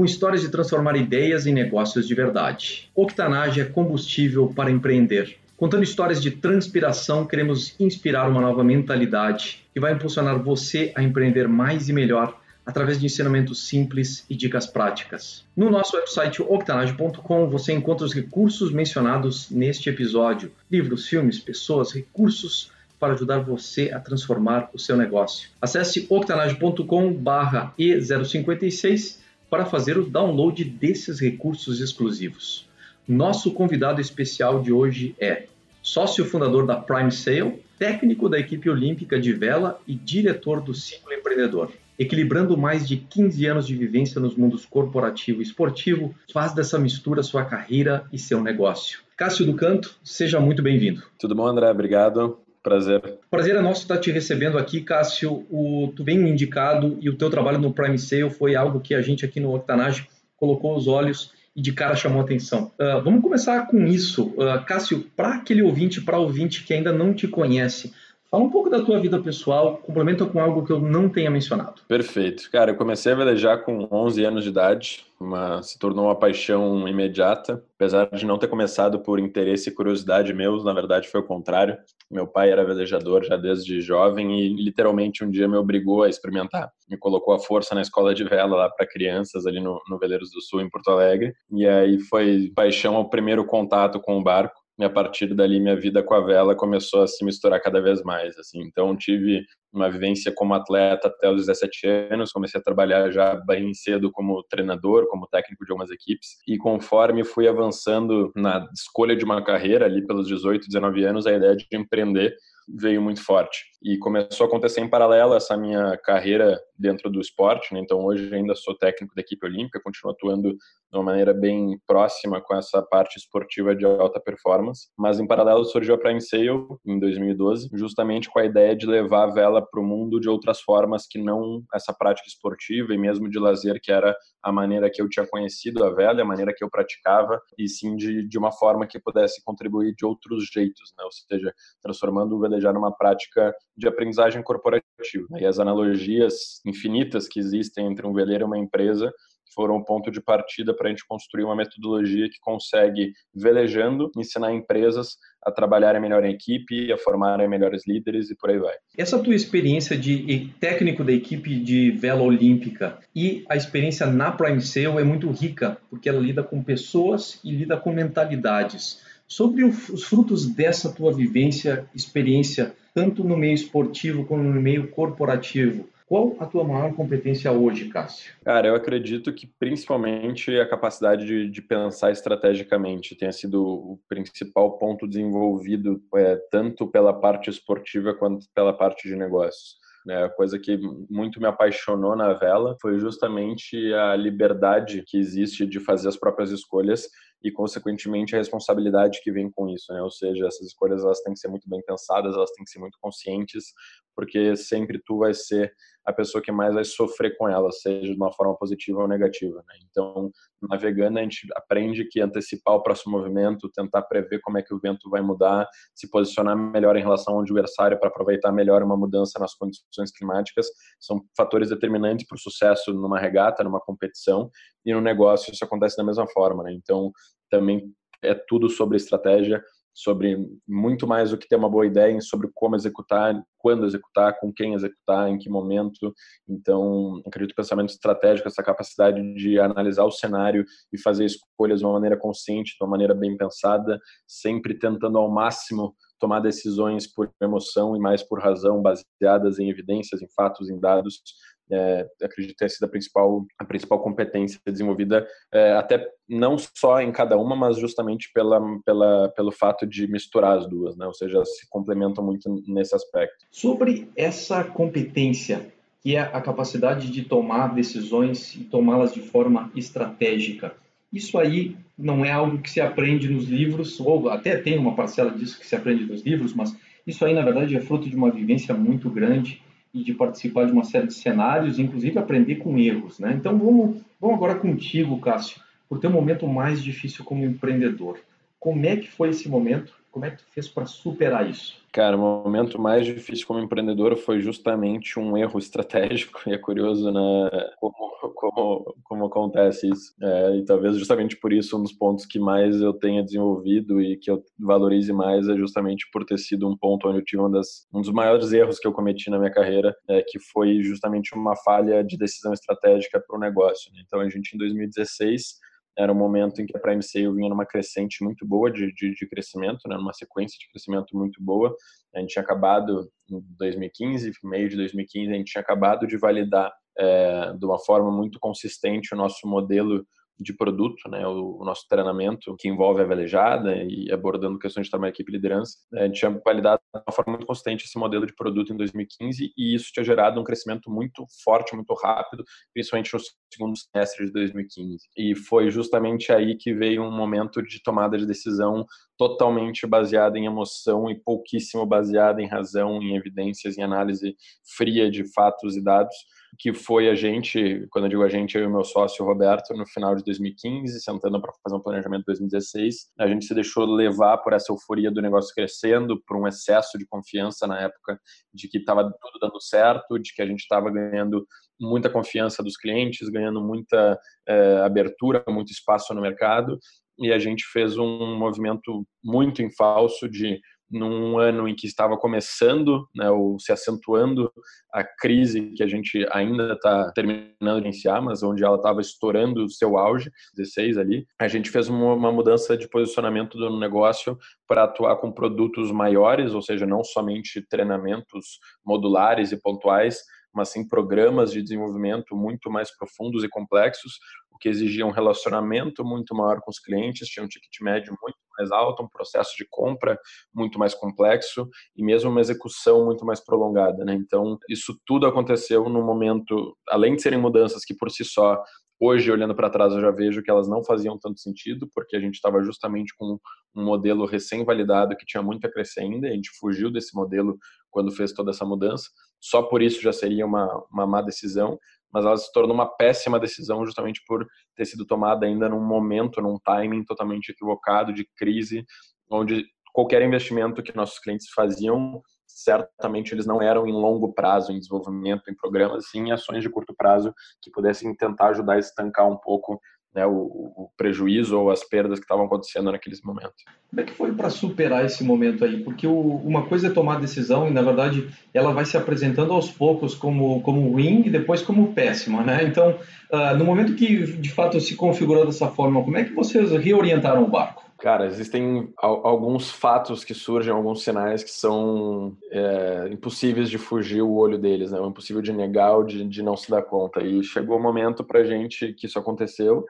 com histórias de transformar ideias em negócios de verdade. Octanage é combustível para empreender. Contando histórias de transpiração, queremos inspirar uma nova mentalidade que vai impulsionar você a empreender mais e melhor através de ensinamentos simples e dicas práticas. No nosso website octanage.com você encontra os recursos mencionados neste episódio: livros, filmes, pessoas, recursos para ajudar você a transformar o seu negócio. Acesse octanage.com/e056 para fazer o download desses recursos exclusivos. Nosso convidado especial de hoje é sócio fundador da Prime Sale, técnico da equipe olímpica de vela e diretor do Ciclo Empreendedor equilibrando mais de 15 anos de vivência nos mundos corporativo e esportivo, faz dessa mistura sua carreira e seu negócio. Cássio do Canto, seja muito bem-vindo. Tudo bom, André? Obrigado. Prazer. Prazer é nosso estar te recebendo aqui, Cássio. O, tu bem indicado e o teu trabalho no Prime Sale foi algo que a gente aqui no Octanage colocou os olhos e de cara chamou atenção. Uh, vamos começar com isso. Uh, Cássio, para aquele ouvinte, para ouvinte que ainda não te conhece, Fala um pouco da tua vida pessoal, complementa com algo que eu não tenha mencionado. Perfeito. Cara, eu comecei a velejar com 11 anos de idade, uma, se tornou uma paixão imediata, apesar de não ter começado por interesse e curiosidade meus, na verdade foi o contrário. Meu pai era velejador já desde jovem e literalmente um dia me obrigou a experimentar. Me colocou à força na escola de vela lá para crianças ali no, no Veleiros do Sul, em Porto Alegre. E aí foi paixão ao primeiro contato com o barco e a partir dali minha vida com a vela começou a se misturar cada vez mais, assim. Então tive uma vivência como atleta até os 17 anos, comecei a trabalhar já bem cedo como treinador, como técnico de algumas equipes, e conforme fui avançando na escolha de uma carreira ali pelos 18, 19 anos, a ideia de empreender veio muito forte. E começou a acontecer em paralelo essa minha carreira dentro do esporte, né? então hoje ainda sou técnico da equipe olímpica, continuo atuando de uma maneira bem próxima com essa parte esportiva de alta performance, mas em paralelo surgiu a Prime Sale em 2012, justamente com a ideia de levar a vela para o mundo de outras formas que não essa prática esportiva e mesmo de lazer, que era a maneira que eu tinha conhecido a vela, a maneira que eu praticava, e sim de, de uma forma que pudesse contribuir de outros jeitos, né? ou seja, transformando o velejar numa prática de aprendizagem corporativa. E as analogias infinitas que existem entre um veleiro e uma empresa foram o ponto de partida para a gente construir uma metodologia que consegue, velejando, ensinar empresas a trabalharem melhor em equipe, a formarem melhores líderes e por aí vai. Essa tua experiência de técnico da equipe de vela olímpica e a experiência na Prime Sale é muito rica, porque ela lida com pessoas e lida com mentalidades. Sobre os frutos dessa tua vivência, experiência, tanto no meio esportivo como no meio corporativo, qual a tua maior competência hoje, Cássio? Cara, eu acredito que principalmente a capacidade de, de pensar estrategicamente tenha sido o principal ponto desenvolvido é, tanto pela parte esportiva quanto pela parte de negócios. É, a coisa que muito me apaixonou na vela foi justamente a liberdade que existe de fazer as próprias escolhas e, consequentemente, a responsabilidade que vem com isso, né? Ou seja, essas escolhas elas têm que ser muito bem pensadas, elas têm que ser muito conscientes, porque sempre tu vai ser a pessoa que mais vai sofrer com elas, seja de uma forma positiva ou negativa, né? Então, navegando a gente aprende que antecipar o próximo movimento, tentar prever como é que o vento vai mudar, se posicionar melhor em relação ao adversário para aproveitar melhor uma mudança nas condições climáticas, são fatores determinantes para o sucesso numa regata, numa competição, e no negócio isso acontece da mesma forma, né? Então, também é tudo sobre estratégia, sobre muito mais do que ter uma boa ideia, sobre como executar, quando executar, com quem executar, em que momento. Então, acredito que o pensamento estratégico, essa capacidade de analisar o cenário e fazer escolhas de uma maneira consciente, de uma maneira bem pensada, sempre tentando ao máximo tomar decisões por emoção e mais por razão, baseadas em evidências, em fatos, em dados, é, acredito ter sido a principal, a principal competência desenvolvida, é, até não só em cada uma, mas justamente pela, pela, pelo fato de misturar as duas, né? ou seja, se complementam muito nesse aspecto. Sobre essa competência, que é a capacidade de tomar decisões e tomá-las de forma estratégica, Isso aí não é algo que se aprende nos livros, ou até tem uma parcela disso que se aprende nos livros, mas isso aí, na verdade, é fruto de uma vivência muito grande e de participar de uma série de cenários, inclusive aprender com erros. Né? Então, vamos, vamos agora contigo, Cássio, por ter um momento mais difícil como empreendedor. Como é que foi esse momento? Como é que tu fez para superar isso? Cara, o momento mais difícil como empreendedor foi justamente um erro estratégico, e é curioso né, como, como, como acontece isso. É, e talvez justamente por isso um dos pontos que mais eu tenha desenvolvido e que eu valorize mais é justamente por ter sido um ponto onde eu tive um, das, um dos maiores erros que eu cometi na minha carreira, é, que foi justamente uma falha de decisão estratégica para o negócio. Né? Então, a gente, em 2016, era um momento em que a Prime Sale vinha numa crescente muito boa de, de, de, crescimento, né, numa sequência de crescimento muito boa. A gente tinha acabado em 2015, meio de 2015, a gente tinha acabado de validar é, de uma forma muito consistente o nosso modelo de produto, né, o, o, nosso treinamento que envolve a velejada e abordando questões de trabalho, equipe e liderança. A gente tinha validado de uma forma muito consistente esse modelo de produto em 2015 e isso tinha gerado um crescimento muito forte, muito rápido, principalmente no segundo semestre de 2015. E foi justamente aí que veio um momento de tomada de decisão totalmente baseada em emoção e pouquíssimo baseada em razão, em evidências, em análise fria de fatos e dados que foi a gente, quando eu digo a gente, eu e o meu sócio Roberto, no final de 2015, sentando para fazer um planejamento de 2016, a gente se deixou levar por essa euforia do negócio crescendo, por um excesso de confiança na época de que estava tudo dando certo, de que a gente estava ganhando muita confiança dos clientes, ganhando muita é, abertura, muito espaço no mercado, e a gente fez um movimento muito em falso de num ano em que estava começando, né, ou se acentuando a crise que a gente ainda está terminando de iniciar, mas onde ela estava estourando o seu auge, 16 ali, a gente fez uma, mudança de posicionamento do negócio para atuar com produtos maiores, ou seja, não somente treinamentos modulares e pontuais, mas sim programas de desenvolvimento muito mais profundos e complexos, que exigia um relacionamento muito maior com os clientes, tinha um ticket médio muito mais alto, um processo de compra muito mais complexo e mesmo uma execução muito mais prolongada. Né? Então, isso tudo aconteceu no momento, além de serem mudanças que por si só Hoje, olhando para trás, eu já vejo que elas não faziam tanto sentido, porque a gente estava justamente com um modelo recém-validado que tinha muito a crescer ainda, a gente fugiu desse modelo quando fez toda essa mudança. Só por isso já seria uma, uma má decisão, mas ela se tornou uma péssima decisão justamente por ter sido tomada ainda num momento, num timing totalmente equivocado de crise, onde qualquer investimento que nossos clientes faziam, certamente eles não eram em longo prazo, em desenvolvimento, em programas, sim em ações de curto prazo que pudessem tentar ajudar a estancar um pouco né, o, o, prejuízo ou as perdas que estavam acontecendo naqueles momentos. Como é que foi para superar esse momento aí? Porque o, uma coisa é tomar decisão e, na verdade, ela vai se apresentando aos poucos como, como ruim e depois como péssima, né? Então, uh, no momento que, de fato, se configurou dessa forma, como é que vocês reorientaram o barco? Cara, existem alguns fatos que surgem, alguns sinais que são é, impossíveis de fugir o olho deles, né? É impossível de negar ou de, de não se dar conta. E chegou o momento pra gente que isso aconteceu,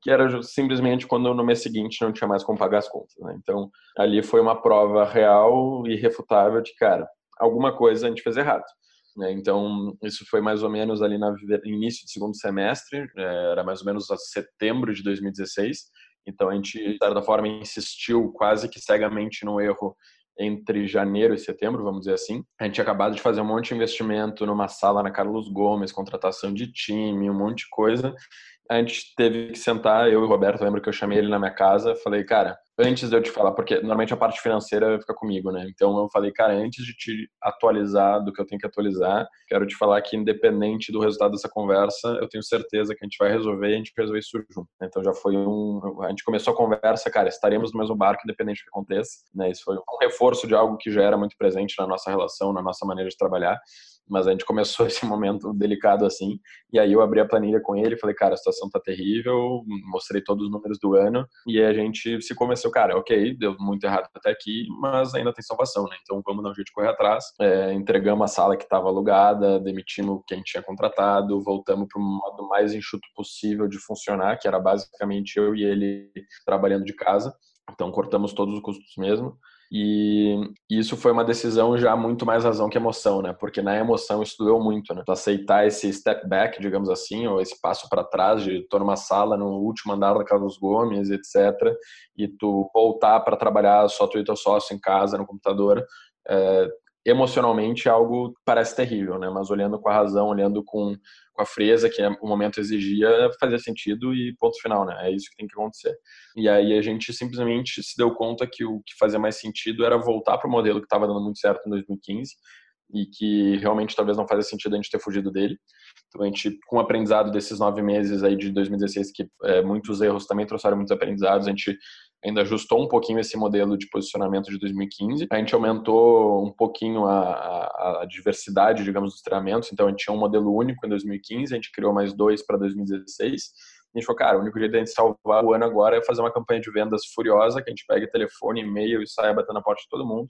que era simplesmente quando no mês seguinte não tinha mais como pagar as contas, né? Então, ali foi uma prova real e irrefutável de, cara, alguma coisa a gente fez errado. Né? Então, isso foi mais ou menos ali no início do segundo semestre, é, era mais ou menos setembro de 2016, então a gente, de certa forma, insistiu quase que cegamente no erro entre janeiro e setembro, vamos dizer assim. A gente tinha acabado de fazer um monte de investimento numa sala na Carlos Gomes, contratação de time, um monte de coisa a gente teve que sentar, eu e o Roberto, lembro que eu chamei ele na minha casa, falei, cara, antes de eu te falar, porque normalmente a parte financeira fica comigo, né? Então eu falei, cara, antes de te atualizar do que eu tenho que atualizar, quero te falar que independente do resultado dessa conversa, eu tenho certeza que a gente vai resolver e a gente resolver isso junto. Então já foi um, a gente começou a conversa, cara, estaremos no mesmo barco independente do que aconteça, né? Isso foi um reforço de algo que já era muito presente na nossa relação, na nossa maneira de trabalhar mas a gente começou esse momento delicado assim, e aí eu abri a planilha com ele, falei, cara, a situação tá terrível, mostrei todos os números do ano, e a gente se convenceu, cara, ok, deu muito errado até aqui, mas ainda tem salvação, né? Então vamos dar um jeito de correr atrás. É, entregamos a sala que estava alugada, demitimos quem tinha contratado, voltamos para o modo mais enxuto possível de funcionar, que era basicamente eu e ele trabalhando de casa. Então cortamos todos os custos mesmo E isso foi uma decisão já muito mais razão que emoção, né? Porque na emoção isso doeu muito, né? Aceitar esse step back, digamos assim, ou esse passo para trás de tô numa sala no último andar da Carlos Gomes, etc. E tu voltar para trabalhar só tu e teu sócio em casa, no computador, é, emocionalmente algo parece terrível, né? Mas olhando com a razão, olhando com, com a frieza que o momento exigia, fazia sentido e ponto final, né? É isso que tem que acontecer. E aí a gente simplesmente se deu conta que o que fazia mais sentido era voltar para o modelo que estava dando muito certo em 2015 e que realmente talvez não fazia sentido a gente ter fugido dele. Então a gente, com o aprendizado desses nove meses aí de 2016, que é, muitos erros também trouxeram muitos aprendizados, a gente ainda ajustou um pouquinho esse modelo de posicionamento de 2015. A gente aumentou um pouquinho a, a, a diversidade, digamos, dos treinamentos. Então, a gente tinha um modelo único em 2015, a gente criou mais dois para 2016. A gente falou, cara, o único jeito de a gente salvar o ano agora é fazer uma campanha de vendas furiosa, que a gente pegue telefone, e-mail e saia batendo na porta de todo mundo.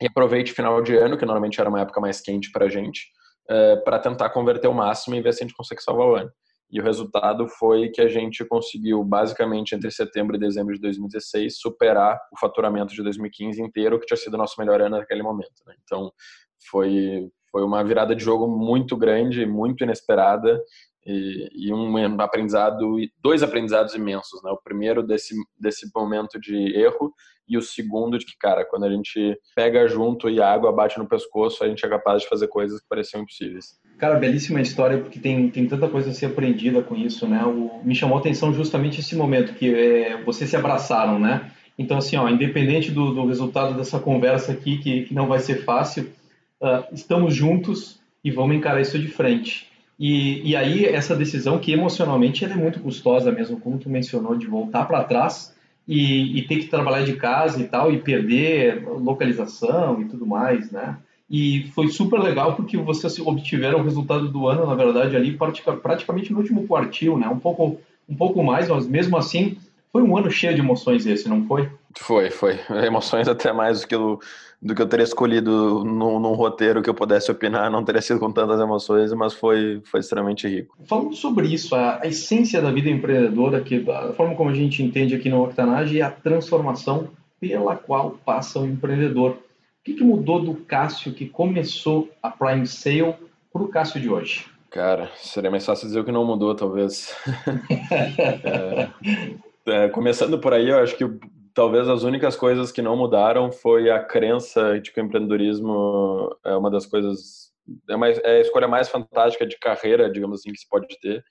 E aproveite final de ano, que normalmente era uma época mais quente para a gente, é, eh, para tentar converter o máximo e ver se a gente consegue salvar o ano. E o resultado foi que a gente conseguiu, basicamente, entre setembro e dezembro de 2016, superar o faturamento de 2015 inteiro, que tinha sido o nosso melhor ano naquele momento. Né? Então, foi, foi uma virada de jogo muito grande, muito inesperada, e, e, um aprendizado, dois aprendizados imensos. Né? O primeiro desse, desse momento de erro, e o segundo de que, cara, quando a gente pega junto e a água bate no pescoço, a gente é capaz de fazer coisas que pareciam impossíveis. Cara, belíssima história, porque tem, tem tanta coisa a ser aprendida com isso, né? O, me chamou a atenção justamente esse momento que é, vocês se abraçaram, né? Então, assim, ó, independente do, do resultado dessa conversa aqui, que, que não vai ser fácil, uh, estamos juntos e vamos encarar isso de frente. E, e aí, essa decisão que emocionalmente é muito custosa mesmo, como tu mencionou, de voltar para trás e, e ter que trabalhar de casa e tal, e perder localização e tudo mais, né? E foi super legal porque vocês obtiveram o resultado do ano, na verdade, ali praticamente no último quartil, né? Um pouco, um pouco mais, mas mesmo assim foi um ano cheio de emoções esse, não foi? Foi, foi. Emoções até mais do que, eu, do que eu teria escolhido num, num, roteiro que eu pudesse opinar, não teria sido com tantas emoções, mas foi, foi extremamente rico. Falando sobre isso, a, a essência da vida empreendedora, que a forma como a gente entende aqui no Octanage, é a transformação pela qual passa o empreendedor. O que, que mudou do Cássio que começou a Prime Sale para o Cássio de hoje? Cara, seria mais fácil dizer o que não mudou, talvez. é, é, começando por aí, eu acho que talvez as únicas coisas que não mudaram foi a crença de que o empreendedorismo é uma das coisas é, é a escolha mais fantástica de carreira, digamos assim, que se pode ter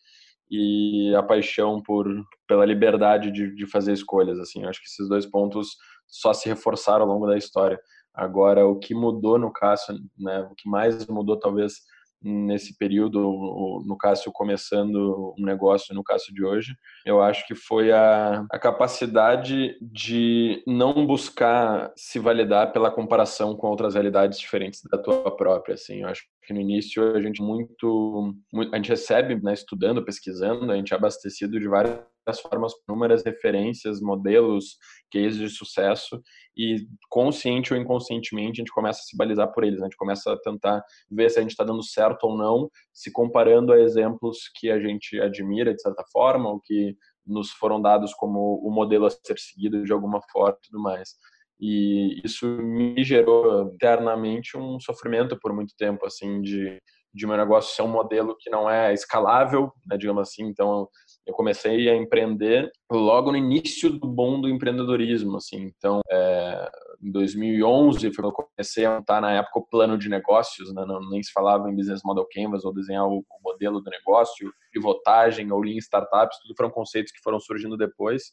e a paixão por pela liberdade de, de fazer escolhas assim. Eu acho que esses dois pontos só se reforçaram ao longo da história. Agora o que mudou no caso né o que mais mudou talvez nesse período, no Cássio começando um negócio no Cássio de hoje, eu acho que foi a, a capacidade de não buscar se validar pela comparação com outras realidades diferentes da tua própria, assim, eu acho que no início a gente muito, muito a gente recebe, né, estudando, pesquisando, a gente é abastecido de várias formas, inúmeras referências, modelos, cases de sucesso e consciente ou inconscientemente a gente começa a se balizar por eles, né? a gente começa a tentar ver se a gente está dando certo ou não, se comparando a exemplos que a gente admira de certa forma ou que nos foram dados como o modelo a ser seguido de alguma forma e tudo mais. E isso me gerou internamente um sofrimento por muito tempo, assim, de, de meu negócio ser um modelo que não é escalável, né, digamos assim. Então, eu comecei a empreender logo no início do bom do empreendedorismo, assim. Então, é, em 2011 foi quando eu comecei a montar na época o plano de negócios, né? não, nem se falava em business model canvas ou desenhar o, o modelo do negócio, pivotagem ou lean startups, tudo foram conceitos que foram surgindo depois.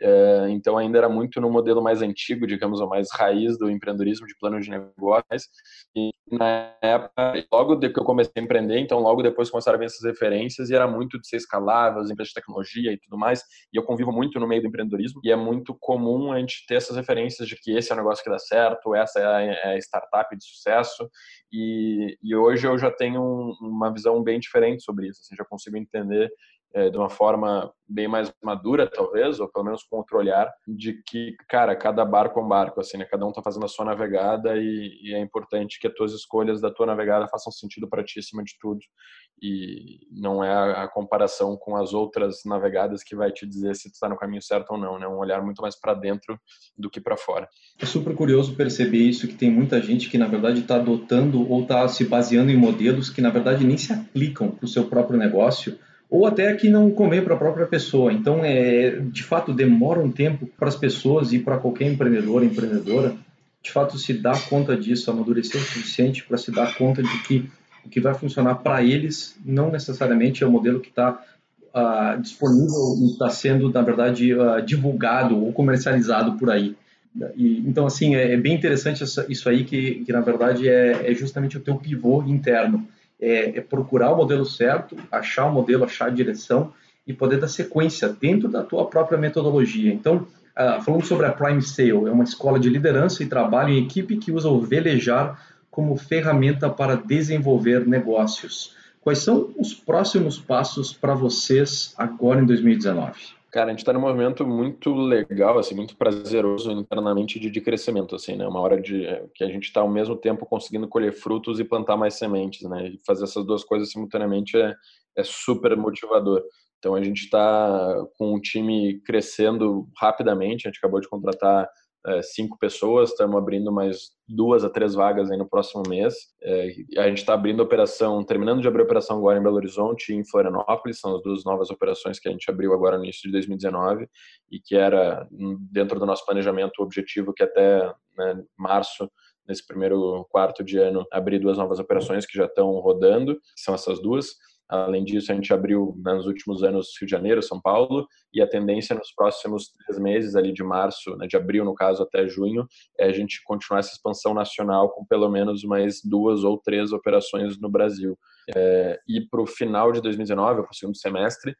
É, então ainda era muito no modelo mais antigo, digamos, ou mais raiz do empreendedorismo de plano de negócios. E na época, logo de que eu comecei a empreender, então logo depois começaram a vir essas referências e era muito de ser escalável, as empresas de tecnologia e tudo mais. E eu convivo muito no meio do empreendedorismo e é muito comum a gente ter essas referências de que esse é o negócio que dá certo, essa é a é startup de sucesso. E, e hoje eu já tenho uma visão bem diferente sobre isso. Assim, já consigo entender de uma forma bem mais madura, talvez, ou pelo menos com outro olhar, de que, cara, cada barco é um barco, assim, né? Cada um tá fazendo a sua navegada e, e é importante que as tuas escolhas da tua navegada façam sentido para ti acima de tudo. E não é a, a, comparação com as outras navegadas que vai te dizer se tu está no caminho certo ou não, né? Um olhar muito mais para dentro do que para fora. É super curioso perceber isso, que tem muita gente que, na verdade, está adotando ou está se baseando em modelos que, na verdade, nem se aplicam para o seu próprio negócio ou até que não comer para a própria pessoa. Então, é, de fato, demora um tempo para as pessoas e para qualquer empreendedor, empreendedora, de fato, se dar conta disso, amadurecer o suficiente para se dar conta de que o que vai funcionar para eles não necessariamente é o modelo que está ah, disponível e está sendo, na verdade, uh, divulgado ou comercializado por aí. E, então, assim, é, é bem interessante isso aí, que, que na verdade é, é justamente o teu pivô interno é, é procurar o modelo certo, achar o modelo, achar a direção e poder dar sequência dentro da tua própria metodologia. Então, uh, falando sobre a Prime Sale, é uma escola de liderança e trabalho em equipe que usa o velejar como ferramenta para desenvolver negócios. Quais são os próximos passos para vocês agora em 2019? Cara, a gente está num movimento muito legal, assim, muito prazeroso internamente de, de crescimento, assim, né? Uma hora de que a gente está ao mesmo tempo conseguindo colher frutos e plantar mais sementes, né? E fazer essas duas coisas simultaneamente é, é super motivador. Então a gente está com o time crescendo rapidamente. A gente acabou de contratar é, cinco pessoas, estamos abrindo mais duas a três vagas aí no próximo mês. É, a gente está abrindo operação, terminando de abrir operação agora em Belo Horizonte e em Florianópolis, são as duas novas operações que a gente abriu agora no início de 2019 e que era hum, dentro do nosso planejamento o objetivo que até né, março nesse primeiro quarto de ano abrir duas novas operações que já estão rodando, são essas duas. Além disso, a gente abriu nos últimos anos Rio de Janeiro, São Paulo, e a tendência nos próximos três meses, ali de março, né, de abril no caso até junho, é a gente continuar essa expansão nacional com pelo menos mais duas ou três operações no Brasil. É, e para o final de 2019, para o segundo semestre,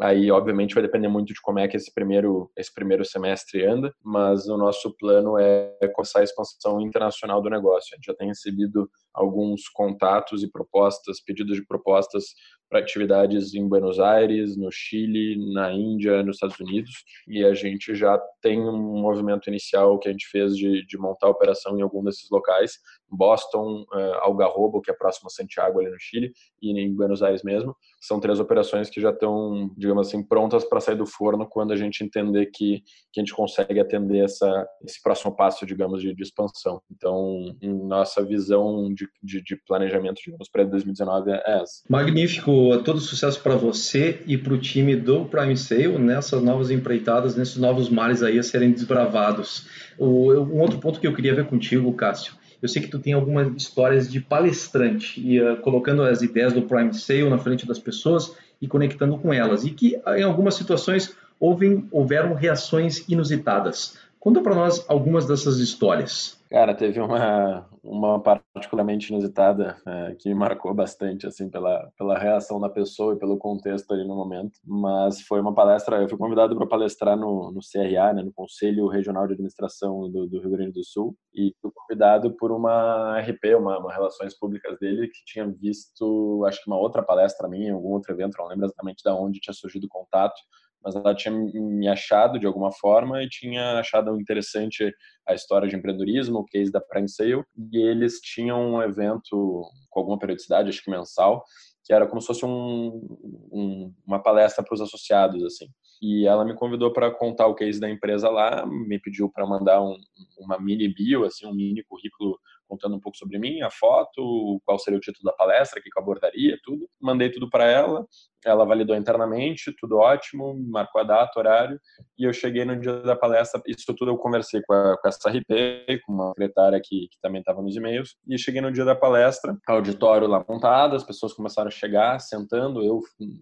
Aí, obviamente, vai depender muito de como é que esse primeiro, esse primeiro semestre anda, mas o nosso plano é começar a expansão internacional do negócio. A gente já tem recebido alguns contatos e propostas, pedidos de propostas para atividades em Buenos Aires, no Chile, na Índia, nos Estados Unidos, e a gente já tem um movimento inicial que a gente fez de, de montar a operação em algum desses locais, Boston, uh, Algarrobo, que é próximo a Santiago, ali no Chile, e em Buenos Aires mesmo. São três operações que já estão, digamos assim, prontas para sair do forno quando a gente entender que, que a gente consegue atender essa, esse próximo passo, digamos, de, de expansão. Então, nossa visão de, de, de planejamento, digamos, para 2019 é essa. Magnífico, todo sucesso para você e para o time do Prime Sale nessas novas empreitadas, nesses novos mares aí a serem desbravados. O, um outro ponto que eu queria ver contigo, Cássio, eu sei que tu tem algumas histórias de palestrante e uh, colocando as ideias do Prime Sale na frente das pessoas e conectando com elas e que em algumas situações houve, houveram reações inusitadas. Conta para nós algumas dessas histórias. Cara, teve uma, uma particularmente inusitada é, que me marcou bastante, assim, pela, pela reação da pessoa e pelo contexto ali no momento. Mas foi uma palestra, eu fui convidado para palestrar no, no CRA, né, no Conselho Regional de Administração do, do, Rio Grande do Sul, e fui convidado por uma RP, uma, uma Relações Públicas dele, que tinha visto, acho que uma outra palestra minha, em algum outro evento, não lembro exatamente de onde tinha surgido o contato, mas ela tinha me achado de alguma forma e tinha achado interessante a história de empreendedorismo, o case da Prime Sale, e eles tinham um evento com alguma periodicidade, acho que mensal, que era como se fosse um, um, uma palestra para os associados, assim. E ela me convidou para contar o case da empresa lá, me pediu para mandar um, uma mini bio, assim, um mini currículo contando um pouco sobre mim, a foto, qual seria o título da palestra, o que eu abordaria, tudo. Mandei tudo para ela, ela validou internamente, tudo ótimo, marcou a data, horário, e eu cheguei no dia da palestra, isso tudo eu conversei com, a, com essa RP, com uma secretária que, que também estava nos e-mails, e cheguei no dia da palestra, auditório lá montado, as pessoas começaram a chegar, sentando, eu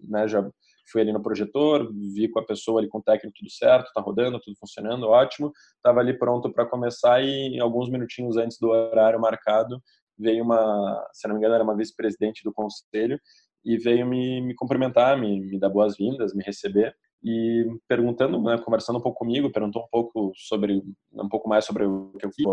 né, já fui ali no projetor, vi com a pessoa ali com o técnico tudo certo, tá rodando, tudo funcionando, ótimo. Tava ali pronto para começar e alguns minutinhos antes do horário marcado, veio uma, se não me engano, era uma vice-presidente do conselho e veio me, me cumprimentar, me, me dar boas-vindas, me receber e perguntando, né, conversando um pouco comigo, perguntou um pouco sobre um pouco mais sobre o que eu fiz.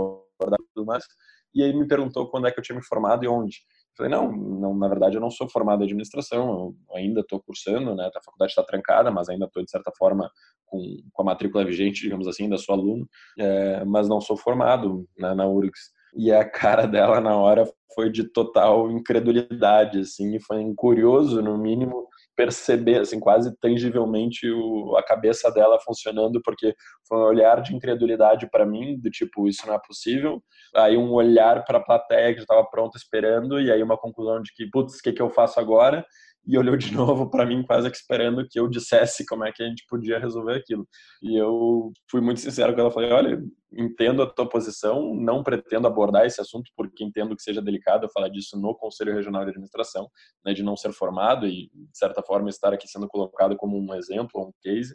E aí me perguntou quando é que eu tinha me formado e onde. Falei, não, não, na verdade eu não sou formado em administração, eu ainda estou cursando, né, a faculdade está trancada, mas ainda estou, de certa forma, com, com a matrícula vigente, digamos assim, da sua aluno, é, mas não sou formado né, na URGS. E a cara dela na hora foi de total incredulidade, assim, foi curioso, no mínimo, perceber, assim, quase tangivelmente o, a cabeça dela funcionando, porque foi um olhar de incredulidade para mim, do tipo, isso não é possível. Aí um olhar para a plateia que já estava pronta esperando, e aí uma conclusão de que, putz, o que, que eu faço agora? E olhou de novo para mim quase que esperando que eu dissesse como é que a gente podia resolver aquilo. E eu fui muito sincero com ela, falei, olha, entendo a tua posição, não pretendo abordar esse assunto porque entendo que seja delicado falar disso no Conselho Regional de Administração, né, de não ser formado e de certa forma estar aqui sendo colocado como um exemplo, um case,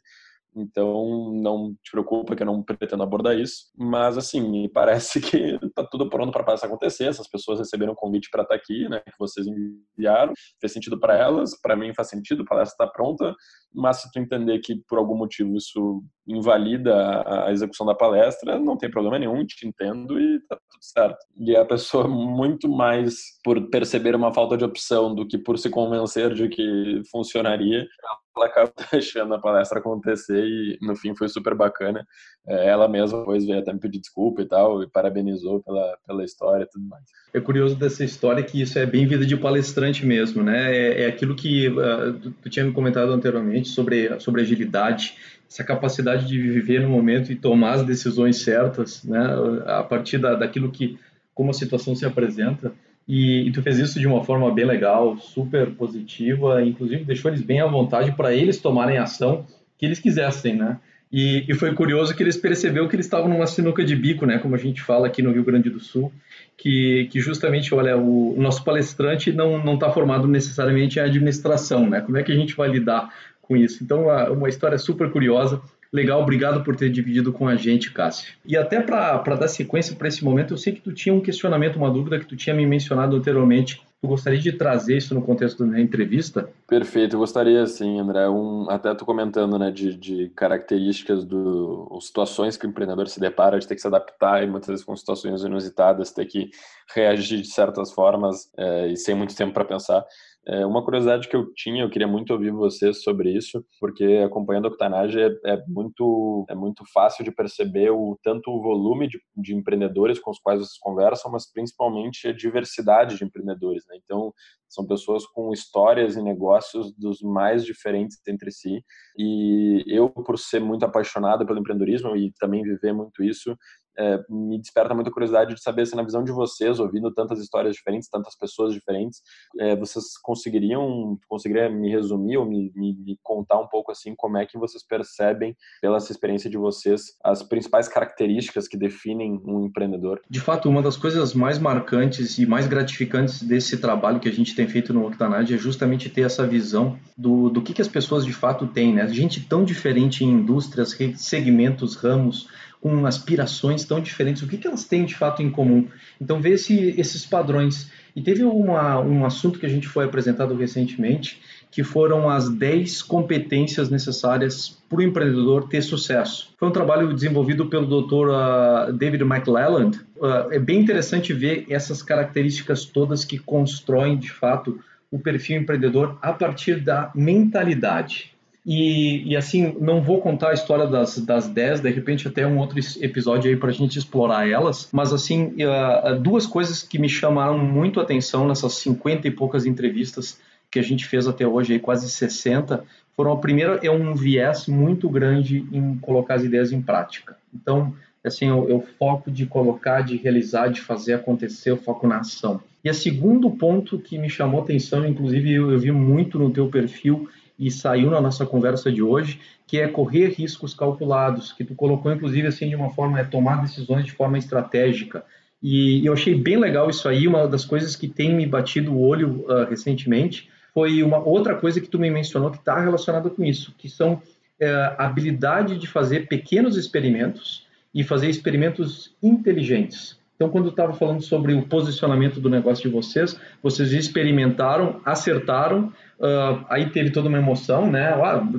então, não te preocupa que eu não pretendo abordar isso. Mas, assim, me parece que tá tudo pronto para isso acontecer. Essas pessoas receberam um convite para estar tá aqui, né? Que vocês enviaram. Fez sentido para elas, para mim faz sentido, a palestra está pronta. Mas se tu entender que por algum motivo isso invalida a execução da palestra, não tem problema nenhum, te entendo e tá tudo certo. E a pessoa, muito mais por perceber uma falta de opção do que por se convencer de que funcionaria, ela acabou deixando a palestra acontecer e no fim foi super bacana. É, ela mesma depois veio até me pedir desculpa e tal, e parabenizou pela, pela história e tudo mais. É curioso dessa história que isso é bem vida de palestrante mesmo, né? É, é aquilo que uh, tu, tu tinha me comentado anteriormente sobre, sobre agilidade, essa capacidade de viver no momento e tomar as decisões certas, né? A partir da, daquilo que, como a situação se apresenta. E, e, tu fez isso de uma forma bem legal, super positiva, inclusive deixou eles bem à vontade para eles tomarem ação que eles quisessem, né? E, e, foi curioso que eles perceberam que eles estavam numa sinuca de bico, né? Como a gente fala aqui no Rio Grande do Sul, que, que justamente, olha, o, o nosso palestrante não não está formado necessariamente em administração, né? Como é que a gente vai lidar com isso? Então, uma história super curiosa. Legal, obrigado por ter dividido com a gente, Cássio. E até para dar sequência para esse momento, eu sei que tu tinha um questionamento, uma dúvida que tu tinha me mencionado anteriormente. Tu gostaria de trazer isso no contexto da entrevista? Perfeito, eu gostaria sim, André. Um, até tu comentando né, de, de características, do, situações que o empreendedor se depara de ter que se adaptar e muitas vezes com situações inusitadas, ter que reagir de certas formas é, e sem muito tempo para pensar. É, uma curiosidade que eu tinha, eu queria muito ouvir vocês sobre isso, porque acompanhando a Octanage é, é, muito, é muito fácil de perceber o tanto o volume de, de, empreendedores com os quais vocês conversam, mas principalmente a diversidade de empreendedores. Né? Então, são pessoas com histórias e negócios dos mais diferentes entre si. E eu, por ser muito apaixonado pelo empreendedorismo e também viver muito isso, é, me desperta muita curiosidade de saber se na visão de vocês, ouvindo tantas histórias diferentes, tantas pessoas diferentes, é, vocês conseguiriam, conseguiria me resumir ou me, me, me, contar um pouco assim como é que vocês percebem pela experiência de vocês as principais características que definem um empreendedor? De fato, uma das coisas mais marcantes e mais gratificantes desse trabalho que a gente tem feito no Octanad é justamente ter essa visão do, do que, que as pessoas de fato têm, né? Gente tão diferente em indústrias, segmentos, ramos, com aspirações tão diferentes, o que, que elas têm de fato em comum. Então, ver esse, esses padrões. E teve uma, um assunto que a gente foi apresentado recentemente, que foram as 10 competências necessárias para o empreendedor ter sucesso. Foi um trabalho desenvolvido pelo Dr. Uh, David McLelland. Uh, é bem interessante ver essas características todas que constroem, de fato, o perfil empreendedor a partir da mentalidade. E, e, assim, não vou contar a história das, das 10, de repente até um outro episódio aí para a gente explorar elas, mas assim, uh, duas coisas que me chamaram muito a atenção nessas 50 e poucas entrevistas que a gente fez até hoje, aí, quase 60, foram a primeira é um viés muito grande em colocar as ideias em prática. Então, assim, eu, eu foco de colocar, de realizar, de fazer acontecer, eu foco na ação. E a segundo ponto que me chamou atenção, inclusive eu, eu vi muito no teu perfil, e saiu na nossa conversa de hoje, que é correr riscos calculados, que tu colocou inclusive assim de uma forma é tomar decisões de forma estratégica. E eu achei bem legal isso aí, uma das coisas que tem me batido o olho uh, recentemente foi uma outra coisa que tu me mencionou que está relacionada com isso, que são uh, a habilidade de fazer pequenos experimentos e fazer experimentos inteligentes. Então, quando eu estava falando sobre o posicionamento do negócio de vocês, vocês experimentaram, acertaram, uh, aí teve toda uma emoção, né?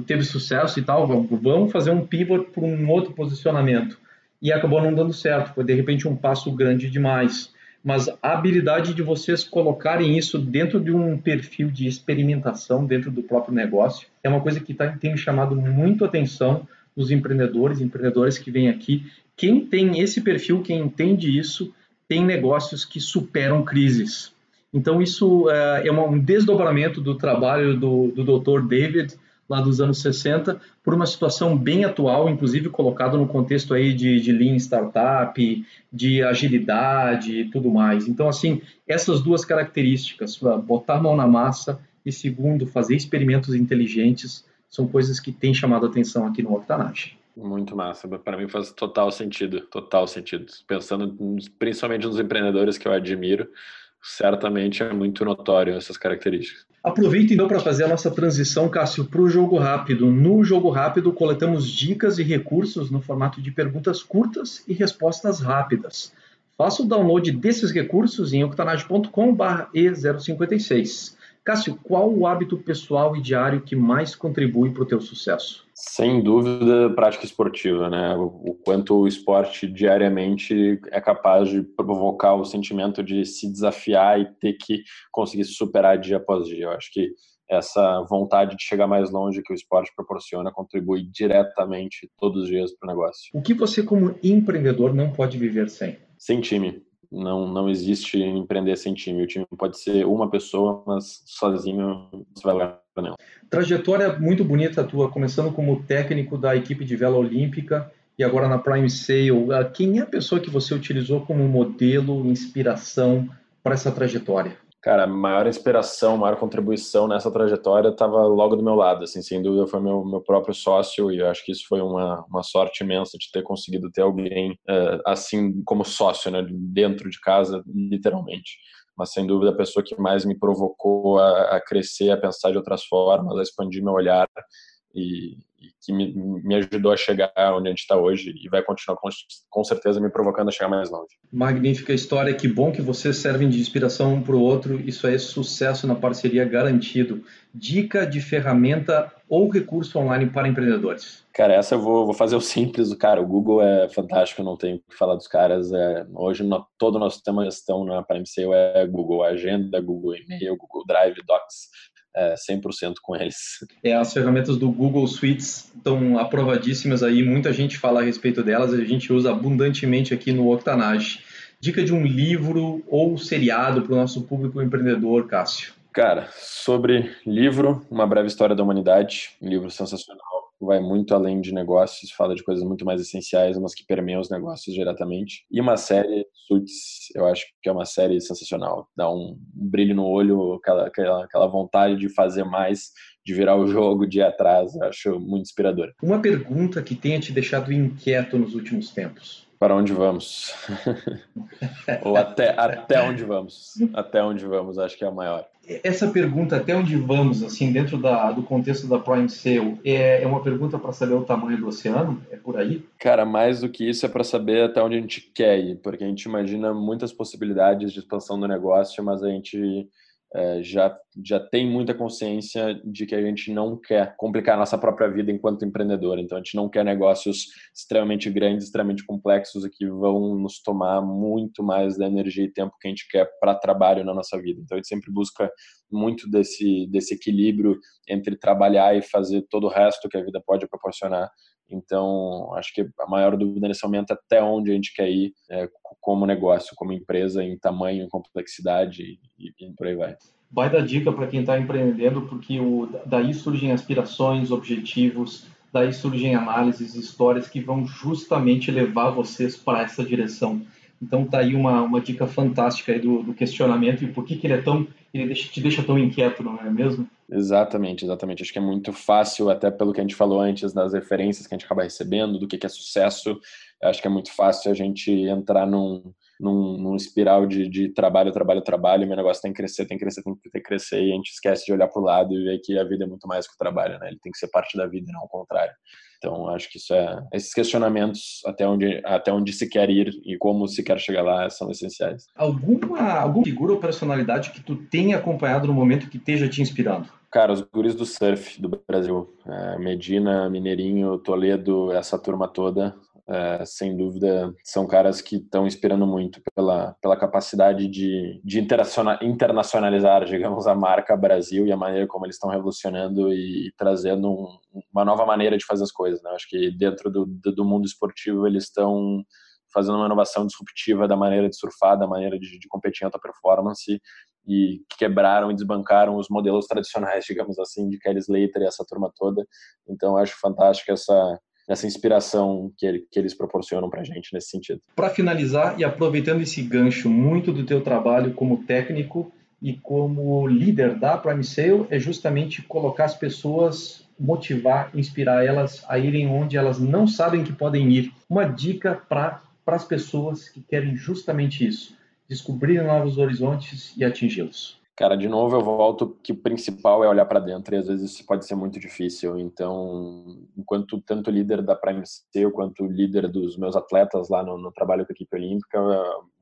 Teve sucesso e tal, vamos fazer um pivot para um outro posicionamento. E acabou não dando certo, foi de repente um passo grande demais. mas a habilidade de vocês colocarem isso dentro de um perfil de experimentação dentro do próprio negócio é uma coisa que tá, tem me chamado muito atenção dos empreendedores, empreendedores que vêm aqui. Quem tem esse perfil, quem entende isso, tem negócios que superam crises. Então, isso é, é um desdobramento do trabalho do, do Dr. David, lá dos anos 60, por uma situação bem atual, inclusive colocado no contexto aí de, de Lean Startup, de agilidade e tudo mais. Então, assim, essas duas características, botar mão na massa e, segundo, fazer experimentos inteligentes, são coisas que têm chamado atenção aqui no Octanage. Muito massa. Para mim faz total sentido, total sentido. Pensando principalmente nos empreendedores que eu admiro, certamente é muito notório essas características. Aproveita então para fazer a nossa transição, Cássio, para o jogo rápido. No jogo rápido, coletamos dicas e recursos no formato de perguntas curtas e respostas rápidas. Faça o download desses recursos em octanage.com/e056. Cássio, qual o hábito pessoal e diário que mais contribui para o teu sucesso? Sem dúvida, prática esportiva, né? O quanto o esporte diariamente é capaz de provocar o sentimento de se desafiar e ter que conseguir se superar dia após dia. Eu acho que essa vontade de chegar mais longe que o esporte proporciona contribui diretamente todos os dias para o negócio. O que você, como empreendedor, não pode viver sem? Sem time não, não existe empreender sem time. O time pode ser uma pessoa, mas sozinho você vai lugar nenhum. Trajetória muito bonita tua, começando como técnico da equipe de vela olímpica e agora na Prime Sale. Ah, quem é a pessoa que você utilizou como modelo, inspiração para essa trajetória? Cara, a maior inspiração, maior contribuição nessa trajetória estava logo do meu lado, assim, sem dúvida foi meu, meu próprio sócio e eu acho que isso foi uma, uma sorte imensa de ter conseguido ter alguém uh, assim como sócio, né, dentro de casa, literalmente. Mas sem dúvida a pessoa que mais me provocou a, a crescer, a pensar de outras formas, a expandir meu olhar e, e que me, me, ajudou a chegar onde a gente está hoje e vai continuar com, com, certeza me provocando a chegar mais longe. Magnífica história, que bom que vocês servem de inspiração um para o outro, isso é sucesso na parceria garantido. Dica de ferramenta ou recurso online para empreendedores? Cara, essa eu vou, vou fazer o simples, cara, o Google é fantástico, não tenho o que falar dos caras, é, hoje no, todo o nosso sistema de gestão na Sale é Google Agenda, Google E-mail, Google Drive, Docs, é, 100% com eles. É, as ferramentas do Google Suites estão aprovadíssimas aí, muita gente fala a respeito delas, a gente usa abundantemente aqui no Octanage. Dica de um livro ou seriado para o nosso público empreendedor, Cássio. Cara, sobre livro, Uma Breve História da Humanidade, um livro sensacional vai muito além de negócios, fala de coisas muito mais essenciais, mas que permeiam os negócios diretamente. E uma série, Suits, eu acho que é uma série sensacional. Dá um, brilho no olho, aquela, aquela, aquela vontade de fazer mais, de virar o jogo, de ir atrás. Eu acho muito inspirador. Uma pergunta que tenha te deixado inquieto nos últimos tempos. Para onde vamos? Ou até, até onde vamos? Até onde vamos, acho que é a maior. Essa pergunta, até onde vamos, assim, dentro da, do contexto da Prime Sale, é, é uma pergunta para saber o tamanho do oceano? É por aí? Cara, mais do que isso é para saber até onde a gente quer ir, porque a gente imagina muitas possibilidades de expansão do negócio, mas a gente é, já, já tem muita consciência de que a gente não quer complicar a nossa própria vida enquanto empreendedor. Então, a gente não quer negócios extremamente grandes, extremamente complexos e que vão nos tomar muito mais da energia e tempo que a gente quer para trabalho na nossa vida. Então, a gente sempre busca muito desse, desse equilíbrio entre trabalhar e fazer todo o resto que a vida pode proporcionar. Então, acho que a maior dúvida nesse momento é até onde a gente quer ir é, como negócio, como empresa, em tamanho, em complexidade e, e por aí vai. Vai dar dica para quem está empreendendo, porque o, daí surgem aspirações, objetivos, daí surgem análises, histórias que vão justamente levar vocês para essa direção. Então tá aí uma, uma dica fantástica do, do questionamento e por que, que ele é tão ele deixa, te deixa tão inquieto, não é mesmo? Exatamente, exatamente. Acho que é muito fácil, até pelo que a gente falou antes, das referências que a gente acaba recebendo, do que, que é sucesso. Acho que é muito fácil a gente entrar num, num, num espiral de, de, trabalho, trabalho, trabalho, meu negócio tem que crescer, tem que crescer, tem que crescer, e a gente esquece de olhar para o lado e ver que a vida é muito mais que o trabalho, né? Ele tem que ser parte da vida, não o contrário. Então, acho que isso é esses questionamentos até onde até onde se quer ir e como se quer chegar lá são essenciais. Alguma alguma figura ou personalidade que tu tenha acompanhado no momento que esteja te inspirando? Cara, os guris do surf do Brasil, é, Medina, Mineirinho, Toledo, essa turma toda, é, sem dúvida, são caras que estão inspirando muito pela, pela capacidade de, de internacionalizar, digamos, a marca Brasil e a maneira como eles estão revolucionando e, e trazendo um, uma nova maneira de fazer as coisas. Né? Acho que dentro do, do mundo esportivo eles estão fazendo uma inovação disruptiva da maneira de surfar, da maneira de, de competir em alta performance e quebraram e desbancaram os modelos tradicionais, digamos assim, de Kelly Slater e essa turma toda. Então, acho fantástico essa essa inspiração que, ele, que eles proporcionam para a gente nesse sentido. Para finalizar e aproveitando esse gancho muito do teu trabalho como técnico e como líder da Prime Sale é justamente colocar as pessoas, motivar, inspirar elas a irem onde elas não sabem que podem ir. Uma dica para as pessoas que querem justamente isso, descobrir novos horizontes e atingi-los? Cara, de novo eu volto que o principal é olhar para dentro e às vezes isso pode ser muito difícil. Então, enquanto tanto líder da Prime C quanto líder dos meus atletas lá no, no, trabalho com a equipe olímpica,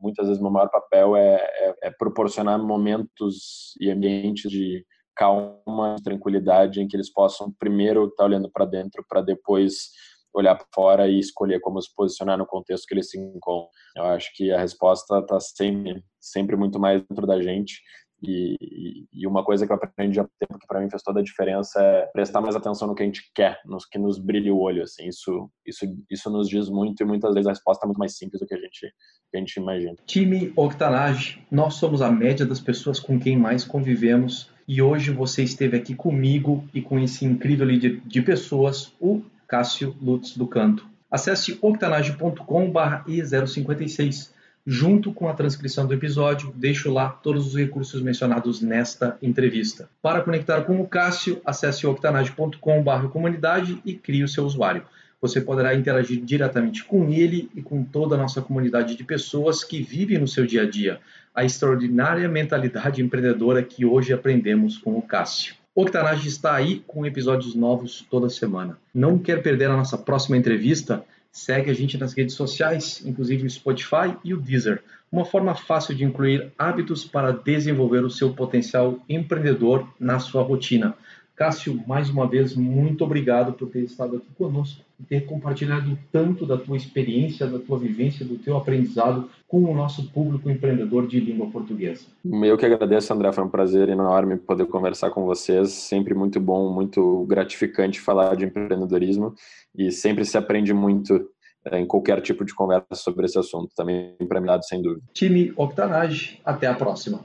muitas vezes meu maior papel é, é, é proporcionar momentos e ambientes de calma, tranquilidade, em que eles possam primeiro estar tá olhando para dentro para depois olhar para fora e escolher como se posicionar no contexto que eles se encontram. Eu acho que a resposta está sempre, sempre muito mais dentro da gente. E, e, uma coisa que eu aprendi há tempo que para mim fez toda a diferença é prestar mais atenção no que a gente quer, nos que nos brilha o olho. Assim, isso, isso, isso nos diz muito e muitas vezes a resposta é muito mais simples do que a gente, que a gente imagina. Time Octanage, nós somos a média das pessoas com quem mais convivemos e hoje você esteve aqui comigo e com esse incrível líder de pessoas, o Cássio Lutz do Canto. Acesse octanage.com/e056 junto com a transcrição do episódio, deixo lá todos os recursos mencionados nesta entrevista. Para conectar com o Cássio, acesse octanage.com/comunidade e crie o seu usuário. Você poderá interagir diretamente com ele e com toda a nossa comunidade de pessoas que vivem no seu dia a dia, a extraordinária mentalidade empreendedora que hoje aprendemos com o Cássio. Octanage está aí com episódios novos toda semana. Não quer perder a nossa próxima entrevista? Segue a gente nas redes sociais, inclusive o Spotify e o Deezer. Uma forma fácil de incluir hábitos para desenvolver o seu potencial empreendedor na sua rotina. Cássio, mais uma vez, muito obrigado por ter estado aqui conosco e ter compartilhado tanto da tua experiência, da tua vivência, do teu aprendizado com o nosso público empreendedor de língua portuguesa. Eu que agradeço, André, foi um prazer enorme poder conversar com vocês, sempre muito bom, muito gratificante falar de empreendedorismo e sempre se aprende muito eh, em qualquer tipo de conversa sobre esse assunto, também premiado sem dúvida. Time Octanage, até a próxima.